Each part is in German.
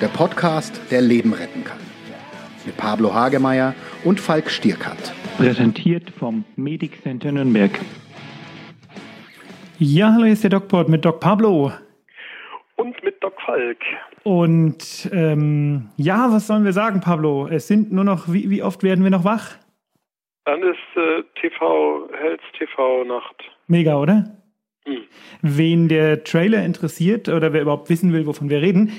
der Podcast, der Leben retten kann. Mit Pablo Hagemeier und Falk Stierkat. Präsentiert vom Medic Center Nürnberg. Ja, hallo, hier ist der DocPod mit Doc Pablo. Und mit Doc Falk. Und ähm, ja, was sollen wir sagen, Pablo? Es sind nur noch, wie, wie oft werden wir noch wach? Dann ist äh, TV, Hells TV Nacht. Mega, oder? Hm. Wen der Trailer interessiert oder wer überhaupt wissen will, wovon wir reden,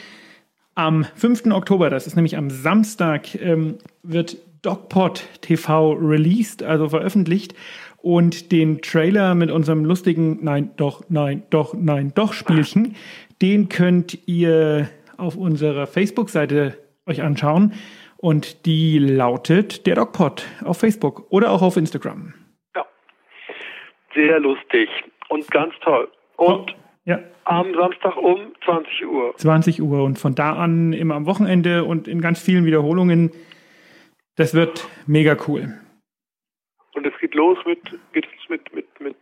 am 5. Oktober, das ist nämlich am Samstag, ähm, wird DocPod TV released, also veröffentlicht. Und den Trailer mit unserem lustigen Nein, doch, nein, doch, nein, doch Spielchen, den könnt ihr auf unserer Facebook-Seite euch anschauen. Und die lautet der DocPod auf Facebook oder auch auf Instagram. Ja. Sehr lustig und ganz toll. Und ja. am Samstag um 20 Uhr. 20 Uhr und von da an immer am Wochenende und in ganz vielen Wiederholungen. Das wird mega cool. Und es geht los mit, geht es mit, mit, mit.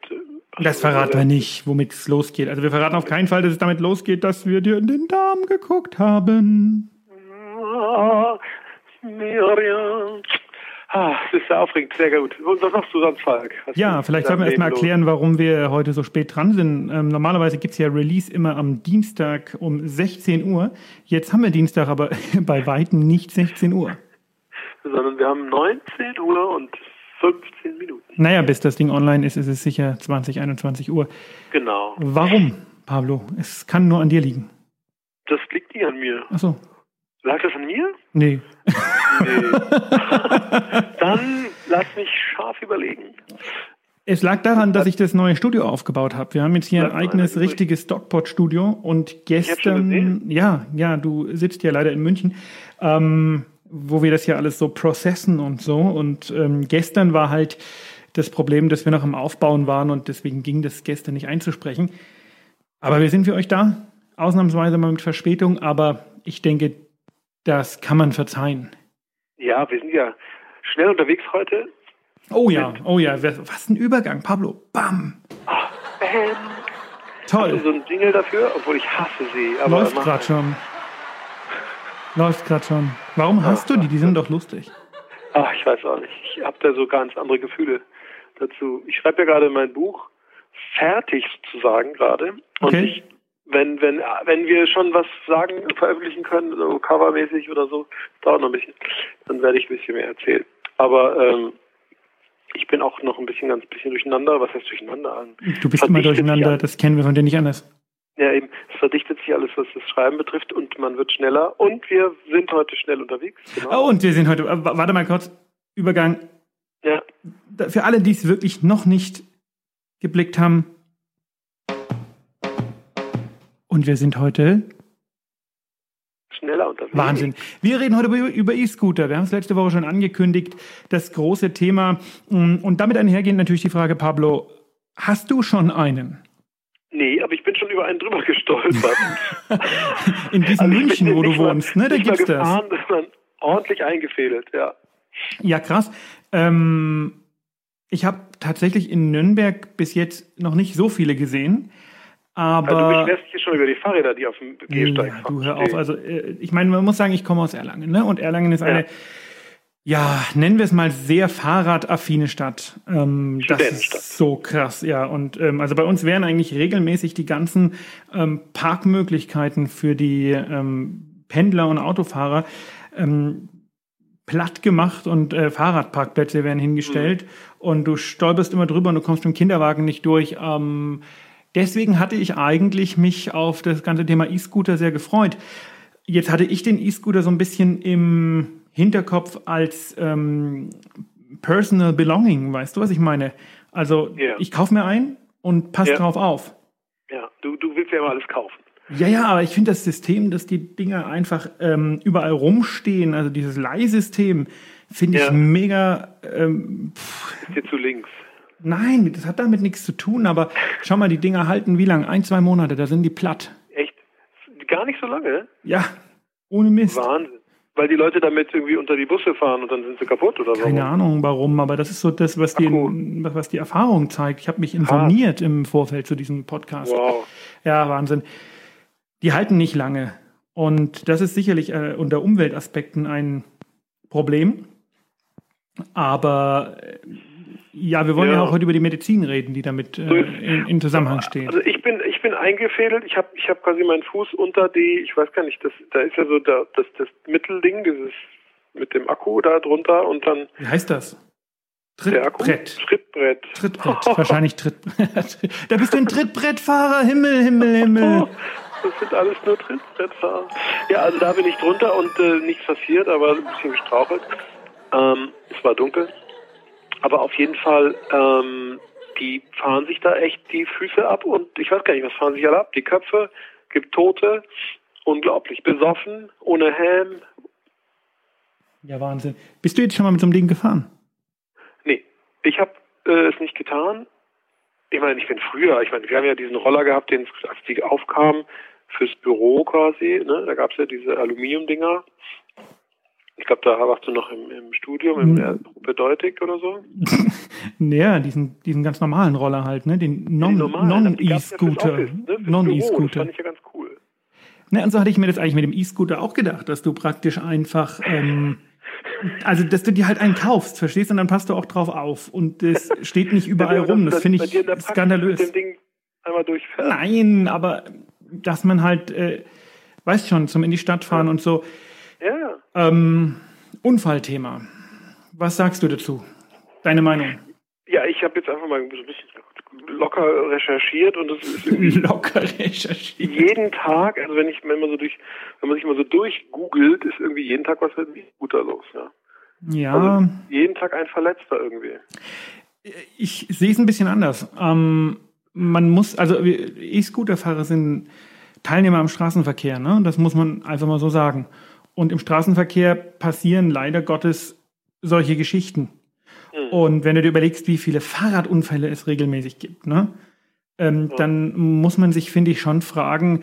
Ach, das verraten wir nicht, womit es losgeht. Also wir verraten auf keinen Fall, dass es damit losgeht, dass wir dir in den Darm geguckt haben. Ah, Miriam. Ah, es ist sehr aufregend, sehr gut. Und was machst du sonst, Falk? Hast ja, vielleicht sollten wir erstmal erklären, warum wir heute so spät dran sind. Ähm, normalerweise gibt's ja Release immer am Dienstag um 16 Uhr. Jetzt haben wir Dienstag, aber bei Weitem nicht 16 Uhr. Sondern wir haben 19 Uhr und 15 Minuten. Naja, bis das Ding online ist, ist es sicher 20, 21 Uhr. Genau. Warum, Pablo? Es kann nur an dir liegen. Das liegt nicht an mir. Ach so. Lag das an mir? Nee. Dann lass mich scharf überlegen. Es lag daran, dass ich das neue Studio aufgebaut habe. Wir haben jetzt hier ein eigenes, richtiges Stockpot-Studio und gestern, ja, ja, du sitzt ja leider in München, ähm, wo wir das ja alles so processen und so. Und ähm, gestern war halt das Problem, dass wir noch am Aufbauen waren und deswegen ging das gestern nicht einzusprechen. Aber wir sind für euch da, ausnahmsweise mal mit Verspätung, aber ich denke, das kann man verzeihen. Ja, wir sind ja schnell unterwegs heute. Oh ja, oh ja, was ein Übergang, Pablo. Bam. Ach, bam. Toll. Hast du so ein Jingle dafür, obwohl ich hasse sie. Aber Läuft gerade schon. Läuft gerade schon. Warum hast du die? Die sind doch lustig. Ach, ich weiß auch nicht. Ich habe da so ganz andere Gefühle dazu. Ich schreibe ja gerade mein Buch fertig sozusagen gerade. Und okay. ich wenn, wenn, wenn wir schon was sagen, veröffentlichen können, so covermäßig oder so, dauert noch ein bisschen, dann werde ich ein bisschen mehr erzählen. Aber ähm, ich bin auch noch ein bisschen ganz bisschen durcheinander. Was heißt durcheinander Du bist immer durcheinander, das kennen wir von dir nicht anders. Ja, eben. Es verdichtet sich alles, was das Schreiben betrifft und man wird schneller und wir sind heute schnell unterwegs. Genau. Oh, und wir sind heute, warte mal kurz, Übergang. Ja. Für alle, die es wirklich noch nicht geblickt haben, und wir sind heute schneller unterwegs. Wahnsinn. Wir reden heute über E-Scooter. Wir haben es letzte Woche schon angekündigt, das große Thema. Mm, und damit einhergehend natürlich die Frage, Pablo, hast du schon einen? Nee, aber ich bin schon über einen drüber gestolpert. in diesem also München, wo du wohnst, ne? Da gibt's gefahren, das. Ist man ordentlich eingefädelt, ja. Ja, krass. Ähm, ich habe tatsächlich in Nürnberg bis jetzt noch nicht so viele gesehen. Aber also du beschwerst dich schon über die Fahrräder, die auf dem Gehsteig fahren. Du hör auf. Also äh, ich meine, man muss sagen, ich komme aus Erlangen, ne? Und Erlangen ist eine, ja, nennen wir es mal sehr fahrradaffine Stadt. Ähm, das ist so krass, ja. Und ähm, also bei uns wären eigentlich regelmäßig die ganzen ähm, Parkmöglichkeiten für die ähm, Pendler und Autofahrer ähm, platt gemacht und äh, Fahrradparkplätze werden hingestellt mhm. und du stolperst immer drüber und du kommst mit dem Kinderwagen nicht durch. Ähm, Deswegen hatte ich eigentlich mich auf das ganze Thema E-Scooter sehr gefreut. Jetzt hatte ich den E-Scooter so ein bisschen im Hinterkopf als ähm, Personal Belonging, weißt du, was ich meine? Also yeah. ich kaufe mir ein und passe yeah. drauf auf. Ja, du, du willst ja immer alles kaufen. Ja, ja, aber ich finde das System, dass die Dinger einfach ähm, überall rumstehen, also dieses Leihsystem, finde ja. ich mega. Ähm, pff. Ist dir zu links. Nein, das hat damit nichts zu tun, aber schau mal, die Dinger halten wie lange? Ein, zwei Monate, da sind die platt. Echt? Gar nicht so lange? Ja, ohne Mist. Wahnsinn. Weil die Leute damit irgendwie unter die Busse fahren und dann sind sie kaputt oder so. Keine Ahnung warum, aber das ist so das, was, die, was die Erfahrung zeigt. Ich habe mich informiert ah. im Vorfeld zu diesem Podcast. Wow. Ja, Wahnsinn. Die halten nicht lange. Und das ist sicherlich äh, unter Umweltaspekten ein Problem. Aber äh, ja, wir wollen ja. ja. auch heute über die Medizin reden, die damit äh, in, in, Zusammenhang steht. Also ich bin ich bin eingefädelt. Ich habe ich habe quasi meinen Fuß unter die, ich weiß gar nicht, das da ist ja so da, das das Mittelding, dieses mit dem Akku da drunter und dann. Wie heißt das? Trittbrett. Trittbrett. Trittbrett. Wahrscheinlich Trittbrett. da bist du ein Trittbrettfahrer. Himmel, Himmel, Himmel. Das sind alles nur Trittbrettfahrer. Ja, also da bin ich drunter und äh, nichts passiert, aber ein bisschen gestrauchelt. Ähm, es war dunkel. Aber auf jeden Fall, ähm, die fahren sich da echt die Füße ab und ich weiß gar nicht, was fahren sich alle ab? Die Köpfe, gibt Tote, unglaublich besoffen, ohne Helm. Ja, Wahnsinn. Bist du jetzt schon mal mit so einem Ding gefahren? Nee, ich habe äh, es nicht getan. Ich meine, ich bin früher, ich meine, wir haben ja diesen Roller gehabt, den als die aufkamen fürs Büro quasi, ne? Da gab es ja diese Aluminiumdinger. Ich glaube, da warst du noch im, im Studium, im hm. Bedeutig oder so. naja, diesen, diesen ganz normalen Roller halt, ne? Den Non-E-Scooter. Non ne? Non-E-Scooter. Das fand ich ja ganz cool. Ne, und so hatte ich mir das eigentlich mit dem E-Scooter auch gedacht, dass du praktisch einfach, ähm, also dass du dir halt einen kaufst, verstehst, und dann passt du auch drauf auf. Und es steht nicht überall ja, rum. Das, das finde ich skandalös. Nein, aber dass man halt, äh, weißt schon, zum in die Stadt fahren ja. und so. Ja. Ähm, Unfallthema. Was sagst du dazu? Deine Meinung? Ja, ich habe jetzt einfach mal so ein bisschen locker recherchiert und das ist locker recherchiert. Jeden Tag, also wenn ich wenn man so durch, wenn man sich mal so durchgoogelt, ist irgendwie jeden Tag was mit E-Scooter los, ja. Ja. Also jeden Tag ein Verletzter irgendwie. Ich sehe es ein bisschen anders. Ähm, man muss, also E-Scooter-Fahrer sind Teilnehmer am Straßenverkehr, ne? Das muss man einfach mal so sagen. Und im Straßenverkehr passieren leider Gottes solche Geschichten. Mhm. Und wenn du dir überlegst, wie viele Fahrradunfälle es regelmäßig gibt, ne, ähm, ja. dann muss man sich, finde ich, schon fragen,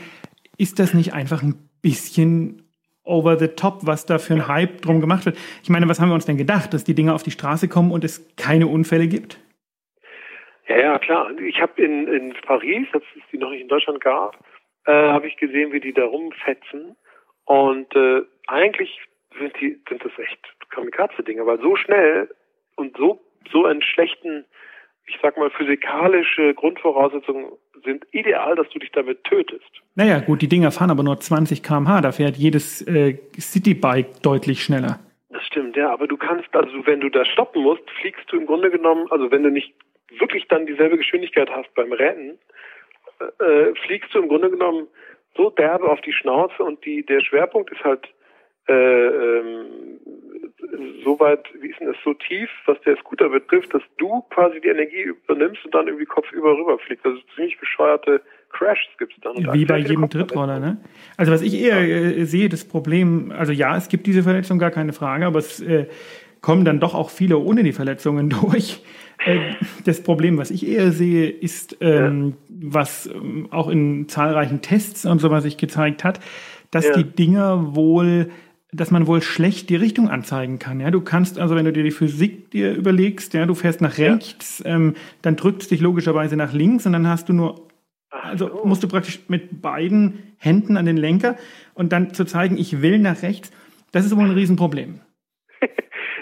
ist das nicht einfach ein bisschen over the top, was da für ein Hype drum gemacht wird? Ich meine, was haben wir uns denn gedacht, dass die Dinge auf die Straße kommen und es keine Unfälle gibt? Ja, ja, klar. Ich habe in, in Paris, als es die noch nicht in Deutschland gab, äh, habe ich gesehen, wie die da rumfetzen. Und äh, eigentlich sind die sind das echt Kamikaze-Dinge, weil so schnell und so so einen schlechten, ich sag mal physikalische Grundvoraussetzungen sind ideal, dass du dich damit tötest. Naja, gut, die Dinger fahren aber nur 20 km/h, da fährt jedes äh, Citybike deutlich schneller. Das stimmt, ja, aber du kannst, also wenn du da stoppen musst, fliegst du im Grunde genommen, also wenn du nicht wirklich dann dieselbe Geschwindigkeit hast beim Rennen, äh, äh fliegst du im Grunde genommen so derbe auf die Schnauze und die, der Schwerpunkt ist halt äh, ähm, so weit, wie ist denn das, so tief, was der Scooter betrifft, dass du quasi die Energie übernimmst und dann irgendwie kopfüber rüberfliegst. Also ziemlich bescheuerte Crashs gibt es dann. Wie bei jedem Drittroller, ne? Also was ich eher äh, sehe, das Problem, also ja, es gibt diese Verletzung, gar keine Frage, aber es äh, kommen dann doch auch viele ohne die Verletzungen durch. Äh, das Problem, was ich eher sehe, ist, ähm, ja. was ähm, auch in zahlreichen Tests und so was sich gezeigt hat, dass ja. die Dinger wohl dass man wohl schlecht die Richtung anzeigen kann. Ja, du kannst also, wenn du dir die Physik dir überlegst, ja, du fährst nach rechts, ja. ähm, dann drückt es dich logischerweise nach links und dann hast du nur, also musst du praktisch mit beiden Händen an den Lenker und dann zu zeigen, ich will nach rechts, das ist wohl ein Riesenproblem.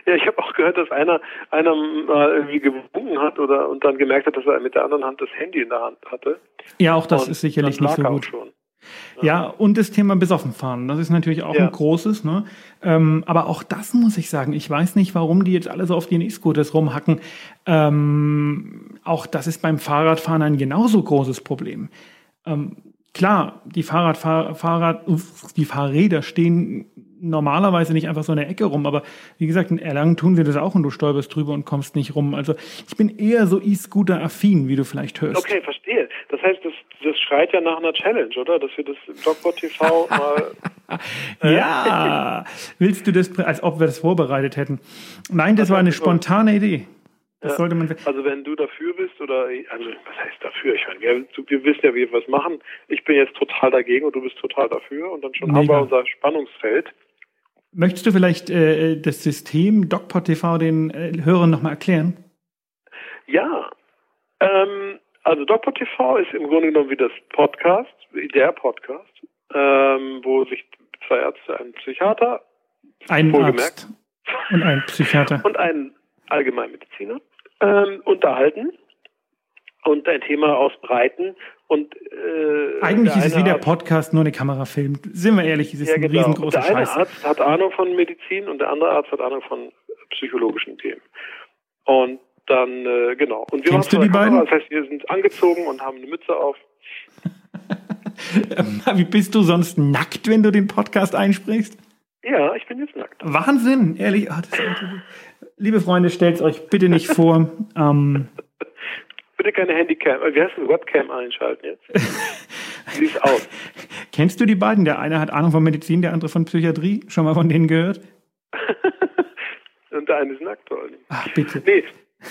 Ja, ich habe auch gehört, dass einer einer mal irgendwie gewunken hat oder und dann gemerkt hat, dass er mit der anderen Hand das Handy in der Hand hatte. Ja, auch das und ist sicherlich nicht so gut. Schon. Ja, und das Thema besoffen fahren, das ist natürlich auch ja. ein großes. Ne? Ähm, aber auch das muss ich sagen, ich weiß nicht, warum die jetzt alle so auf den E-Scooters rumhacken. Ähm, auch das ist beim Fahrradfahren ein genauso großes Problem. Ähm, klar, die Fahrradfahrer, Fahrrad, die Fahrräder stehen normalerweise nicht einfach so in der Ecke rum, aber wie gesagt, in Erlangen tun sie das auch und du stolperst drüber und kommst nicht rum. Also ich bin eher so E-Scooter-affin, wie du vielleicht hörst. Okay, verstehe. Das heißt, das, das schreit ja nach einer Challenge, oder? Dass wir das Dogpot TV mal. Äh? ja, willst du das, als ob wir das vorbereitet hätten? Nein, das also, war eine spontane Idee. Das ja, sollte man. Also wenn du dafür bist oder also was heißt dafür? Ich meine, wir, wir wissen ja, wie wir was machen. Ich bin jetzt total dagegen und du bist total dafür und dann schon Mega. haben wir unser Spannungsfeld. Möchtest du vielleicht äh, das System DocPod TV den äh, Hörern nochmal erklären? Ja, ähm, also DocPod TV ist im Grunde genommen wie das Podcast, wie der Podcast. ähm, wo sich zwei Ärzte, ein Psychiater, ein Arzt und ein Psychiater und ein Allgemeinmediziner ähm, unterhalten und ein Thema ausbreiten. Und äh, eigentlich ist es wie der Podcast, nur eine Kamera filmt. Sind wir ehrlich, es ist ja, genau. ein riesengroßer Scheiß. Der eine Arzt hat Ahnung von Medizin und der andere Arzt hat Ahnung von psychologischen Themen. Und dann, äh, genau. Und wir Kennst du die Kamera, beiden? Das heißt, wir sind angezogen und haben eine Mütze auf. Wie bist du sonst nackt, wenn du den Podcast einsprichst? Ja, ich bin jetzt nackt. Wahnsinn, ehrlich. Oh, Liebe Freunde, stellt euch bitte nicht vor. Ähm, bitte keine Handycam, wie heißt das, Webcam einschalten jetzt? Wie aus? Kennst du die beiden? Der eine hat Ahnung von Medizin, der andere von Psychiatrie. Schon mal von denen gehört? und der eine ist nackt, oder? Ach, bitte. Nee,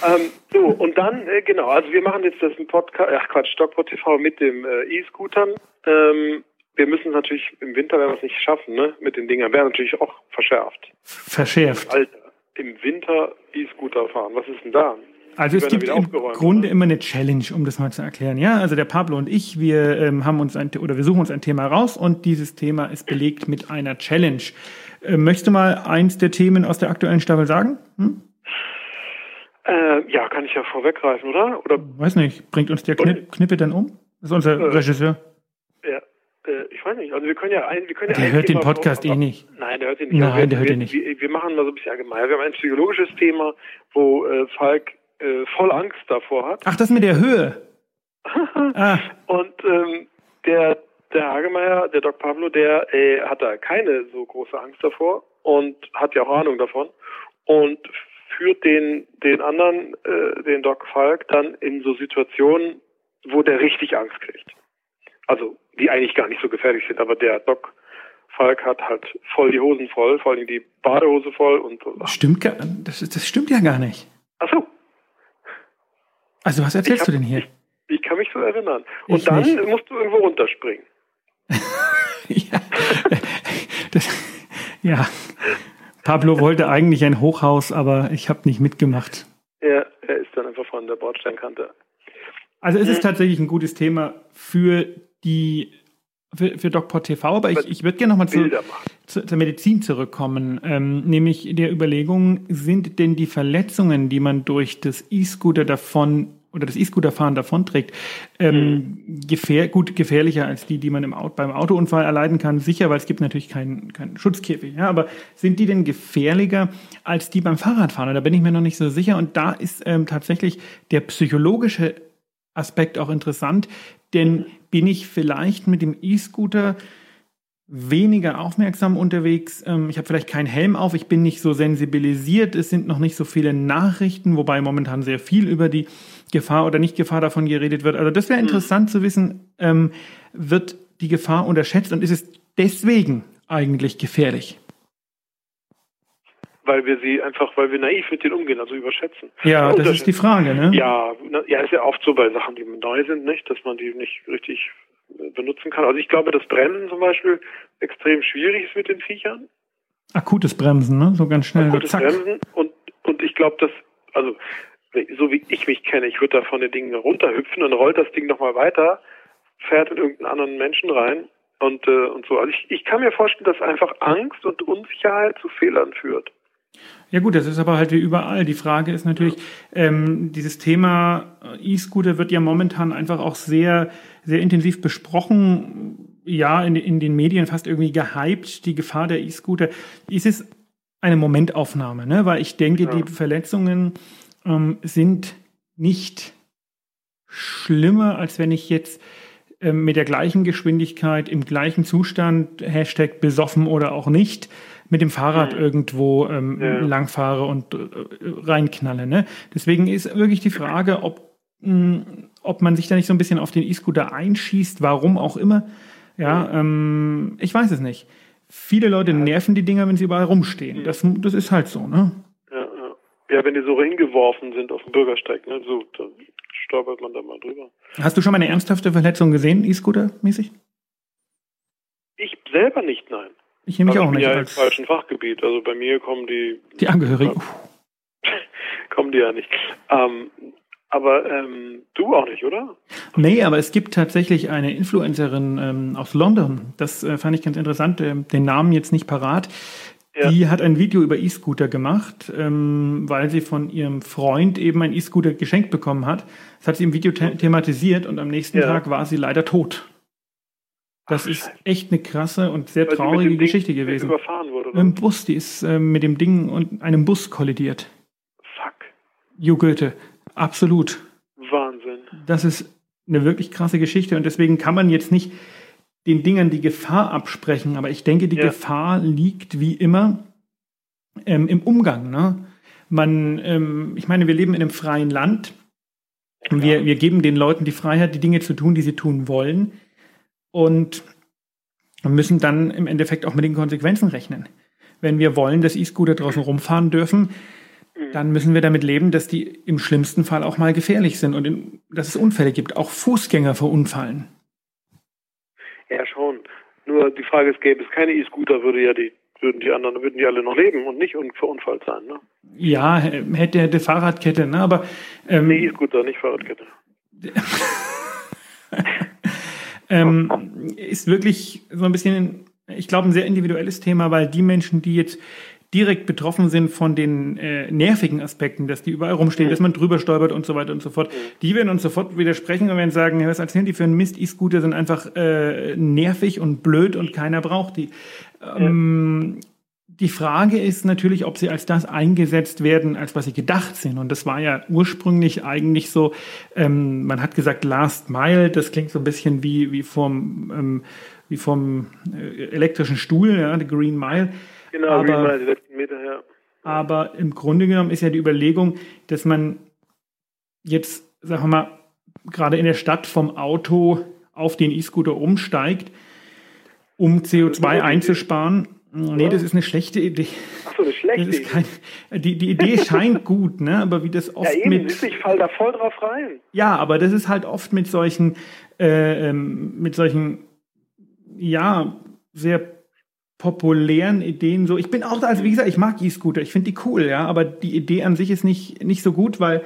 ähm, so, und dann, äh, genau, also wir machen jetzt das Podcast, ach Quatsch, Stockport TV mit dem äh, E-Scootern. Ähm, wir müssen es natürlich, im Winter werden wir es nicht schaffen, ne? Mit den Dingern. Wäre natürlich auch verschärft. Verschärft. Alter, im Winter E-Scooter fahren. Was ist denn da? Also es gibt im Grunde oder? immer eine Challenge, um das mal zu erklären. Ja, also der Pablo und ich, wir ähm, haben uns ein oder wir suchen uns ein Thema raus und dieses Thema ist belegt mit einer Challenge. Äh, möchtest du mal eins der Themen aus der aktuellen Staffel sagen? Hm? Äh, ja, kann ich ja vorweggreifen, oder? Oder? Weiß nicht. Bringt uns der Knipp, Knippe dann um? Das ist unser äh, Regisseur. Äh, ich weiß nicht. Also wir können ja ein, wir können ja Der hört den Podcast eh nicht. Nein, der hört ihn nicht. Nein, wir, der hört ihn nicht. Wir, wir, machen mal so ein bisschen allgemein. Wir haben ein psychologisches Thema, wo äh, Falk äh, voll Angst davor hat. Ach, das mit der Höhe. ah. Und ähm, der der Hagemeier, der Doc Pablo, der äh, hat da keine so große Angst davor und hat ja auch Ahnung davon und führt den, den anderen, äh, den Doc Falk, dann in so Situationen, wo der richtig Angst kriegt. Also, die eigentlich gar nicht so gefährlich sind, aber der Doc Falk hat halt voll die Hosen voll, vor allem die Badehose voll und so. Stimmt, das, das stimmt ja gar nicht. Ach so. Also, was erzählst hab, du denn hier? Ich, ich, kann mich so erinnern. Und ich dann nicht. musst du irgendwo runterspringen. ja. Das, ja. Pablo wollte eigentlich ein Hochhaus, aber ich habe nicht mitgemacht. Ja, er ist dann einfach von der Bordsteinkante. Also es ist mhm. tatsächlich ein gutes Thema für die für, für DocPort TV, aber ich, ich würde gerne nochmal zu, zu, zur Medizin zurückkommen, ähm, nämlich der Überlegung, sind denn die Verletzungen, die man durch das E-Scooter davon oder das E-Scooter-Fahren davonträgt, ähm, mhm. gefähr gut gefährlicher als die, die man im Auto, beim Autounfall erleiden kann. Sicher, weil es gibt natürlich keinen keinen Schutzkäfig. Ja, aber sind die denn gefährlicher als die beim Fahrradfahren? Da bin ich mir noch nicht so sicher. Und da ist ähm, tatsächlich der psychologische Aspekt auch interessant, denn bin ich vielleicht mit dem E-Scooter weniger aufmerksam unterwegs. Ähm, ich habe vielleicht keinen Helm auf, ich bin nicht so sensibilisiert, es sind noch nicht so viele Nachrichten, wobei momentan sehr viel über die Gefahr oder Nicht-Gefahr davon geredet wird. Also das wäre hm. interessant mhm. zu wissen, ähm, wird die Gefahr unterschätzt und ist es deswegen eigentlich gefährlich? Weil wir sie einfach, weil wir naiv mit denen umgehen, also überschätzen. Ja, das ist die Frage, ne? Ja, ja, ist ja oft so bei Sachen, die neu sind, nicht, dass man die nicht richtig äh, benutzen kann. Also ich glaube, dass Bremsen zum Beispiel extrem schwierig ist mit den Viechern. Akutes Bremsen, ne? So ganz schnell. Akutes zack. Bremsen und, und ich glaube, dass, also so wie ich mich kenne, ich würde da von den Dingen runterhüpfen und rollt das Ding nochmal weiter, fährt in irgendeinen anderen Menschen rein und, äh, und so. Also ich, ich kann mir vorstellen, dass einfach Angst und Unsicherheit zu Fehlern führt. Ja gut, das ist aber halt wie überall. Die Frage ist natürlich, ähm, dieses Thema E-Scooter wird ja momentan einfach auch sehr, sehr intensiv besprochen. Ja, in, in den Medien fast irgendwie gehypt, die Gefahr der E-Scooter. Ist es eine Momentaufnahme, ne? Weil ich denke, ja. die Verletzungen ähm, sind nicht schlimmer, als wenn ich jetzt ähm, mit der gleichen Geschwindigkeit im gleichen Zustand, Hashtag besoffen oder auch nicht, mit dem Fahrrad mhm. irgendwo ähm, ja. langfahre und äh, reinknalle. Ne? Deswegen ist wirklich die Frage, ob, mh, hm, ob man sich da nicht so ein bisschen auf den E-Scooter einschießt, warum auch immer. Ja, ähm, ich weiß es nicht. Viele Leute nerven die Dinger, wenn sie überall rumstehen. Das, das ist halt so, ne? Ja, wenn die so hingeworfen sind auf dem Bürgersteig, ne, so, dann stolpert man da mal drüber. Hast du schon mal eine ernsthafte Verletzung gesehen, E-Scooter-mäßig? Ich selber nicht, nein. Ich nehme mich also auch nicht. Ja im falschen Fachgebiet. Also bei mir kommen die. Die Angehörigen. kommen die ja nicht. Ähm, Aber ähm, du auch nicht, oder? Nee, aber es gibt tatsächlich eine Influencerin ähm, aus London. Das äh, fand ich ganz interessant. Äh, den Namen jetzt nicht parat. Ja. Die hat ein Video über E-Scooter gemacht, ähm, weil sie von ihrem Freund eben ein E-Scooter geschenkt bekommen hat. Das hat sie im Video the thematisiert und am nächsten ja. Tag war sie leider tot. Das Ach, ist echt eine krasse und sehr traurige Geschichte Ding gewesen. Überfahren wurde, oder? Im Bus, die ist äh, mit dem Ding und einem Bus kollidiert. Fuck. Jo Goethe. Absolut. Wahnsinn. Das ist eine wirklich krasse Geschichte und deswegen kann man jetzt nicht den Dingern die Gefahr absprechen, aber ich denke, die ja. Gefahr liegt wie immer ähm, im Umgang. Ne? Man, ähm, ich meine, wir leben in einem freien Land. Ja. Wir, wir geben den Leuten die Freiheit, die Dinge zu tun, die sie tun wollen. Und müssen dann im Endeffekt auch mit den Konsequenzen rechnen. Wenn wir wollen, dass E-Scooter draußen rumfahren dürfen, dann müssen wir damit leben, dass die im schlimmsten Fall auch mal gefährlich sind und in, dass es Unfälle gibt. Auch Fußgänger verunfallen. Ja, schon. Nur die Frage ist, gäbe es keine E-Scooter, würde ja die, würden die anderen, würden die alle noch leben und nicht verunfallt sein, ne? Ja, hätte, hätte Fahrradkette, ne? Aber ähm, nee, E-Scooter, nicht Fahrradkette. ähm, ist wirklich so ein bisschen, ich glaube, ein sehr individuelles Thema, weil die Menschen, die jetzt direkt betroffen sind von den äh, nervigen Aspekten, dass die überall rumstehen, mhm. dass man drüber stolpert und so weiter und so fort. Mhm. Die werden uns sofort widersprechen und werden sagen, was erzählen die für einen Mist? E-Scooter sind einfach äh, nervig und blöd und keiner braucht die. Ähm, ja. Die Frage ist natürlich, ob sie als das eingesetzt werden, als was sie gedacht sind. Und das war ja ursprünglich eigentlich so, ähm, man hat gesagt Last Mile, das klingt so ein bisschen wie, wie vom, ähm, wie vom äh, elektrischen Stuhl, ja, the Green Mile. Genau, aber, Green Mile, die letzten Meter, ja. Aber im Grunde genommen ist ja die Überlegung, dass man jetzt, sagen wir mal, gerade in der Stadt vom Auto auf den E-Scooter umsteigt, um CO2 einzusparen. Nee, das ist eine schlechte Idee. Ach so, eine schlechte Idee. Kein, die, die Idee scheint gut, ne? aber wie das oft ja, eben, mit... Ich fall da voll drauf rein. Ja, aber das ist halt oft mit solchen, äh, ähm, mit solchen, ja, sehr populären Ideen so. Ich bin auch, also wie gesagt, ich mag E-Scooter, ich finde die cool, ja, aber die Idee an sich ist nicht, nicht so gut, weil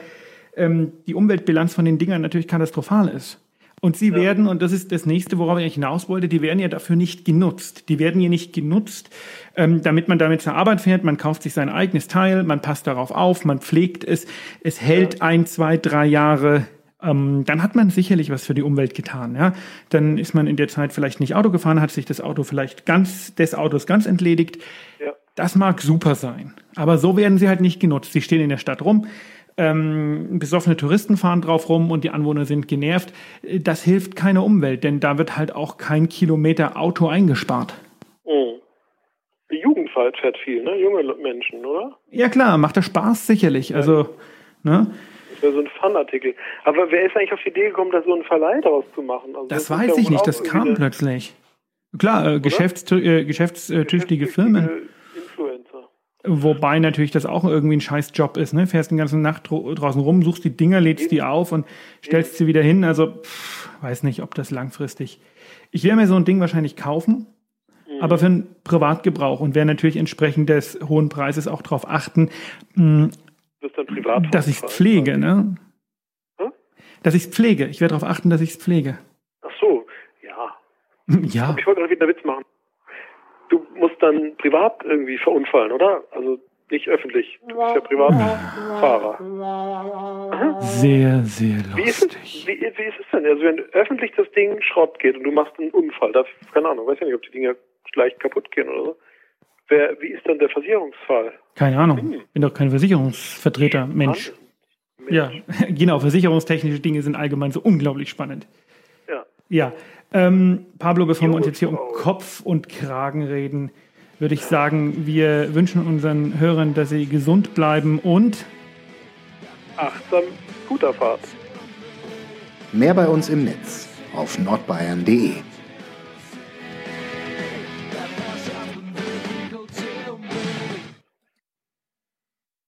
ähm, die Umweltbilanz von den Dingern natürlich katastrophal ist. Und sie werden, und das ist das nächste, worauf ich hinaus wollte, die werden ja dafür nicht genutzt. Die werden ja nicht genutzt, ähm, damit man damit zur Arbeit fährt. Man kauft sich sein eigenes Teil, man passt darauf auf, man pflegt es. Es hält ein, zwei, drei Jahre ähm, dann hat man sicherlich was für die Umwelt getan. Ja? Dann ist man in der Zeit vielleicht nicht Auto gefahren, hat sich das Auto vielleicht ganz des Autos ganz entledigt. Ja. Das mag super sein, aber so werden sie halt nicht genutzt. Sie stehen in der Stadt rum. Ähm, besoffene Touristen fahren drauf rum und die Anwohner sind genervt. Das hilft keiner Umwelt, denn da wird halt auch kein Kilometer Auto eingespart. Mhm. Die Jugend fährt viel, ne? Junge Menschen, oder? Ja klar, macht das Spaß sicherlich. Also, ne? Das wäre so ein Fun-Artikel. Aber wer ist eigentlich auf die Idee gekommen, da so einen Verleih daraus zu machen? Also das, das weiß ja ich nicht, das kam plötzlich. Klar, äh, Geschäfts äh, geschäftstüchtige Firmen. Wobei natürlich das auch irgendwie ein scheiß Job ist, ne? Fährst den ganzen Nacht draußen rum, suchst die Dinger, lädst die auf und stellst sie wieder hin. Also, pff, weiß nicht, ob das langfristig. Ich werde mir so ein Ding wahrscheinlich kaufen, mhm. aber für einen Privatgebrauch und werde natürlich entsprechend des hohen Preises auch darauf achten, mh, privat. Dass ich es pflege, ne? Hm? Dass ich es pflege. Ich werde darauf achten, dass ich es pflege. Ach so, ja. Ja. Ich wollte gerade wieder einen Witz machen. Du musst dann privat irgendwie verunfallen, oder? Also nicht öffentlich. Du bist ja Privatfahrer. Sehr, sehr lustig. Wie ist, es, wie, wie ist es denn? Also wenn öffentlich das Ding Schrott geht und du machst einen Unfall, das, keine Ahnung, weiß ja nicht, ob die Dinger leicht kaputt gehen oder so. Wer, wie ist dann der Versicherungsfall? Keine Ahnung. Hm. Bin doch kein Versicherungsvertreter, Mensch. Mensch. Ja, genau. Versicherungstechnische Dinge sind allgemein so unglaublich spannend. Ja. Ja. Ähm, Pablo, bevor wir uns jetzt hier um Kopf und Kragen reden, würde ich sagen, wir wünschen unseren Hörern, dass sie gesund bleiben und achtsam guter Fahrt. Mehr bei uns im Netz auf nordbayern.de.